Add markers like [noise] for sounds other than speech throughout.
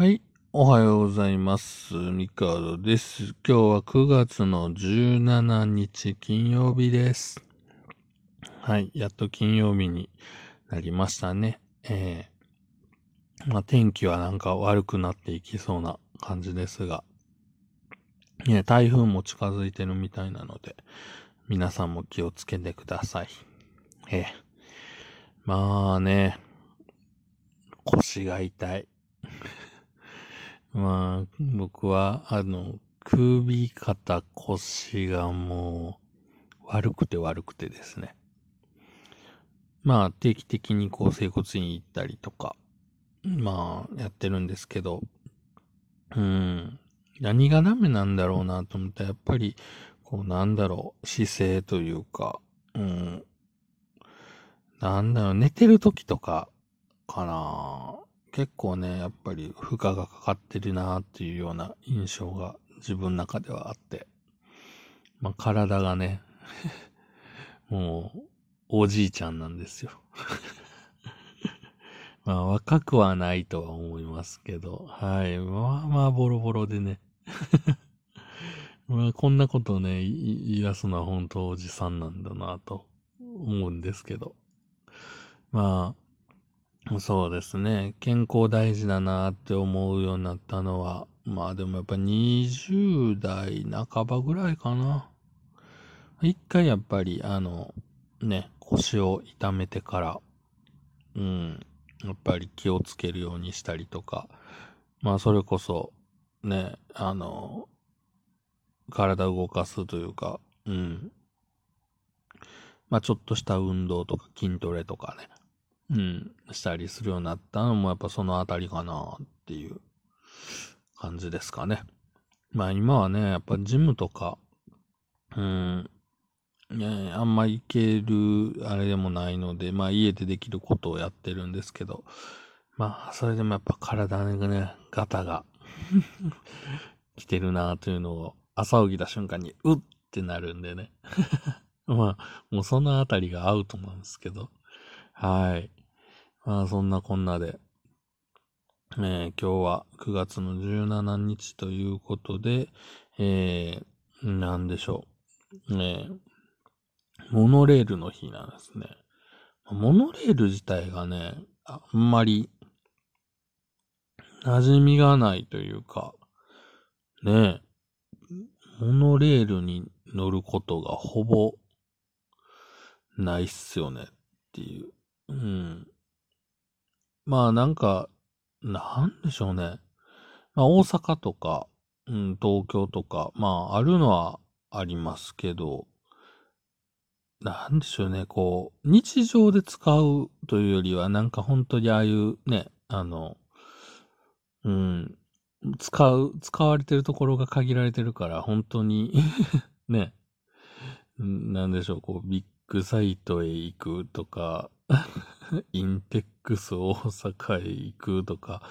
はい。おはようございます。ミカードです。今日は9月の17日金曜日です。はい。やっと金曜日になりましたね。えー、まあ天気はなんか悪くなっていきそうな感じですが、ね、台風も近づいてるみたいなので、皆さんも気をつけてください。えー、まあね、腰が痛い。まあ、僕は、あの、首、肩、腰がもう、悪くて悪くてですね。まあ、定期的にこう、整骨院行ったりとか、まあ、やってるんですけど、うん、何がダメなんだろうなと思ったら、やっぱり、こう、なんだろう、姿勢というか、うん、なんだろう、寝てる時とか、かな。結構ね、やっぱり負荷がかかってるなっていうような印象が自分の中ではあって。まあ体がね、[laughs] もうおじいちゃんなんですよ。[laughs] まあ若くはないとは思いますけど、はい。まあまあボロボロでね。[laughs] まあこんなことをね、言い出すのは本当おじさんなんだなと思うんですけど。まあ、そうですね。健康大事だなって思うようになったのは、まあでもやっぱ20代半ばぐらいかな。一回やっぱりあの、ね、腰を痛めてから、うん、やっぱり気をつけるようにしたりとか、まあそれこそ、ね、あの、体動かすというか、うん。まあちょっとした運動とか筋トレとかね、うん、したりするようになったのもやっぱそのあたりかなっていう感じですかね。まあ今はね、やっぱジムとか、うん、ね、あんま行けるあれでもないので、まあ家でできることをやってるんですけど、まあそれでもやっぱ体がね、ガタが来てるなというのを朝起きた瞬間にうってなるんでね。[laughs] まあもうそのあたりがアウトなんですけど、はい。まあそんなこんなで、えー今日は9月の17日ということで、えー、なんでしょう。えーモノレールの日なんですね。モノレール自体がね、あんまり馴染みがないというか、ねモノレールに乗ることがほぼないっすよねっていう。うん。まあなんか、なんでしょうね。まあ大阪とか、うん、東京とか、まああるのはありますけど、なんでしょうね、こう、日常で使うというよりは、なんか本当にああいうね、あの、うん、使う、使われてるところが限られてるから、本当に [laughs] ね、なんでしょう、こう、ビッグサイトへ行くとか、[laughs] インテックス大阪へ行くとか、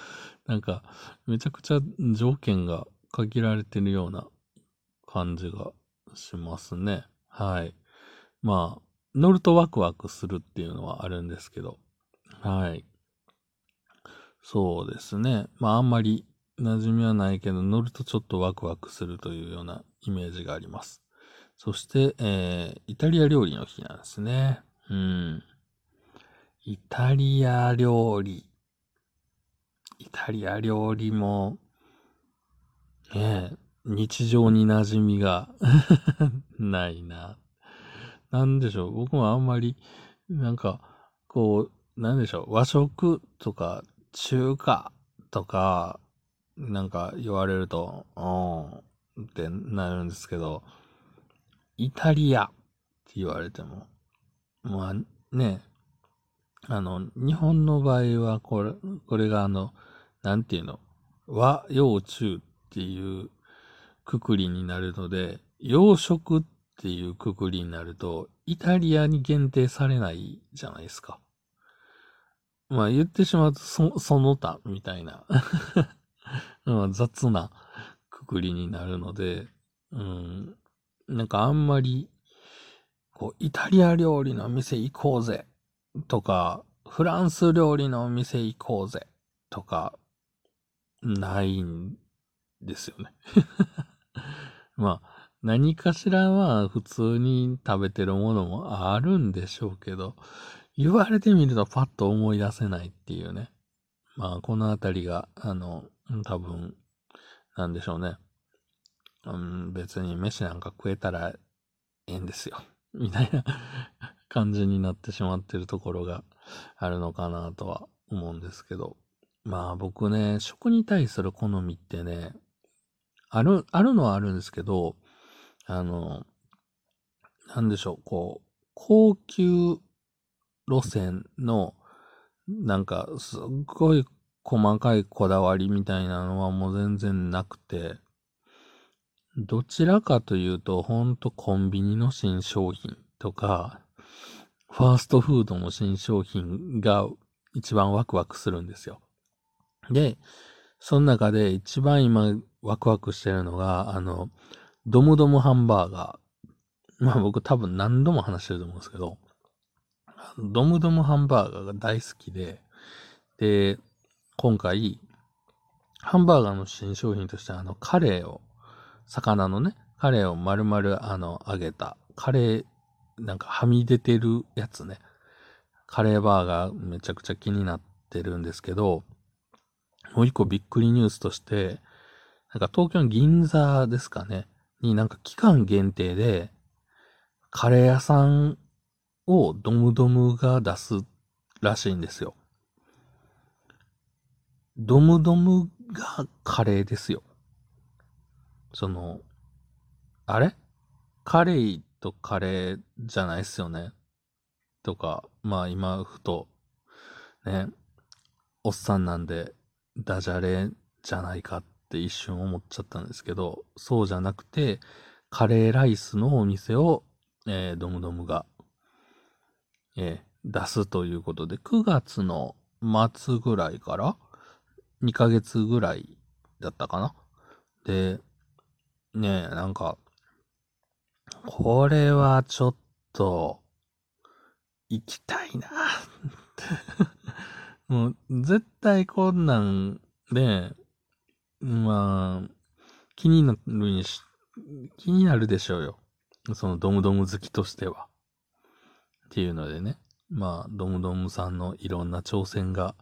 なんか、めちゃくちゃ条件が限られてるような感じがしますね。はい。まあ、乗るとワクワクするっていうのはあるんですけど、はい。そうですね。まあ、あんまり馴染みはないけど、乗るとちょっとワクワクするというようなイメージがあります。そして、えー、イタリア料理の日なんですね。うん。イタリア料理。イタリア料理も、ねえ、日常に馴染みが [laughs] ないな。なんでしょう。僕もあんまり、なんか、こう、なんでしょう。和食とか、中華とか、なんか言われると、うん、ってなるんですけど、イタリアって言われても、まあね、あの、日本の場合は、これ、これがあの、なんていうの、和洋中っていうくくりになるので、洋食っていうくくりになると、イタリアに限定されないじゃないですか。まあ言ってしまうと、そ、その他みたいな、[laughs] 雑なくくりになるので、うん、なんかあんまり、こう、イタリア料理の店行こうぜとか、フランス料理のお店行こうぜとか、ないんですよね。[laughs] まあ、何かしらは普通に食べてるものもあるんでしょうけど、言われてみるとパッと思い出せないっていうね。まあ、このあたりが、あの、多分、なんでしょうね。うん、別に飯なんか食えたらええんですよ。みたいな感じになってしまってるところがあるのかなとは思うんですけど。まあ僕ね、食に対する好みってね、ある、あるのはあるんですけど、あの、なんでしょう、こう、高級路線の、なんか、すっごい細かいこだわりみたいなのはもう全然なくて、どちらかというと、ほんとコンビニの新商品とか、ファーストフードの新商品が一番ワクワクするんですよ。で、その中で一番今ワクワクしてるのが、あの、ドムドムハンバーガー。まあ僕多分何度も話してると思うんですけど、ドムドムハンバーガーが大好きで、で、今回、ハンバーガーの新商品としてあの、カレーを、魚のね、カレーを丸々あの、揚げた、カレー、なんかはみ出てるやつね。カレーバーガーめちゃくちゃ気になってるんですけど、もう一個びっくりニュースとして、なんか東京の銀座ですかね、になんか期間限定で、カレー屋さんをドムドムが出すらしいんですよ。ドムドムがカレーですよ。その、あれ？カレーとカレーじゃないっすよね。とか、まあ今ふと、ね、おっさんなんでダジャレじゃないかって一瞬思っちゃったんですけど、そうじゃなくて、カレーライスのお店を、えー、ドムドムが、えー、出すということで、9月の末ぐらいから2ヶ月ぐらいだったかな。で、ねえ、なんか、これはちょっと、行きたいな [laughs] もう、絶対こんなんで、まあ、気になるにし、気になるでしょうよ。そのドムドム好きとしては。っていうのでね。まあ、ドムドムさんのいろんな挑戦が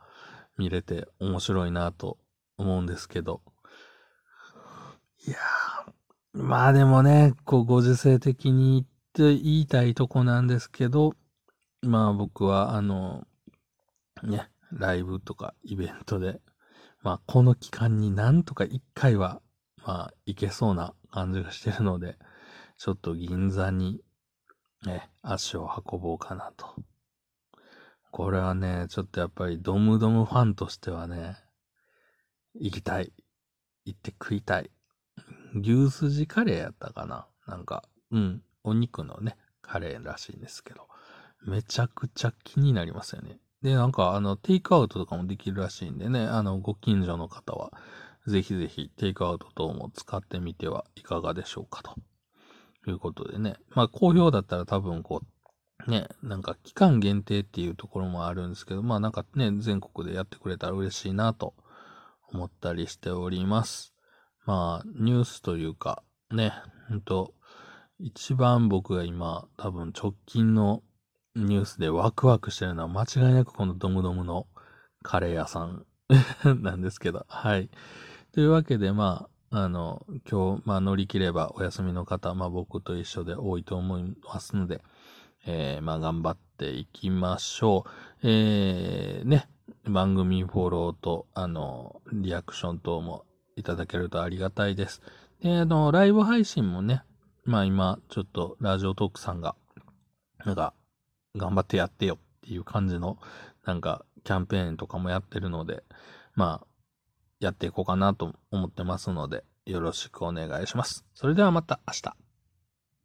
見れて面白いなと思うんですけど。いやー、まあでもね、こう、ご時世的に言って言いたいとこなんですけど、まあ僕は、あの、ね、ライブとかイベントで、まあ、この期間になんとか一回は、まあ、行けそうな感じがしてるので、ちょっと銀座に、ね、足を運ぼうかなと。これはね、ちょっとやっぱりドムドムファンとしてはね、行きたい。行って食いたい。牛すじカレーやったかな？なんか、うん、お肉のね、カレーらしいんですけど、めちゃくちゃ気になりますよね。で、なんか、あの、テイクアウトとかもできるらしいんでね、あの、ご近所の方は、ぜひぜひテイクアウト等も使ってみてはいかがでしょうかと。いうことでね。まあ、好評だったら多分こう、ね、なんか期間限定っていうところもあるんですけど、まあなんかね、全国でやってくれたら嬉しいなと思ったりしております。まあ、ニュースというか、ね、ほんと、一番僕が今、多分直近のニュースでワクワクしてるのは間違いなくこのドムドムのカレー屋さん [laughs] なんですけど、はい。というわけで、まあ、あの、今日、まあ乗り切ればお休みの方、まあ僕と一緒で多いと思いますので、えー、まあ頑張っていきましょう。えー、ね、番組フォローと、あの、リアクション等もいただけるとありがたいです。で、あの、ライブ配信もね、まあ今、ちょっとラジオトークさんが、なんか、頑張ってやってよっていう感じの、なんか、キャンペーンとかもやってるので、まあ、やっていこうかなと思ってますので、よろしくお願いします。それではまた明日。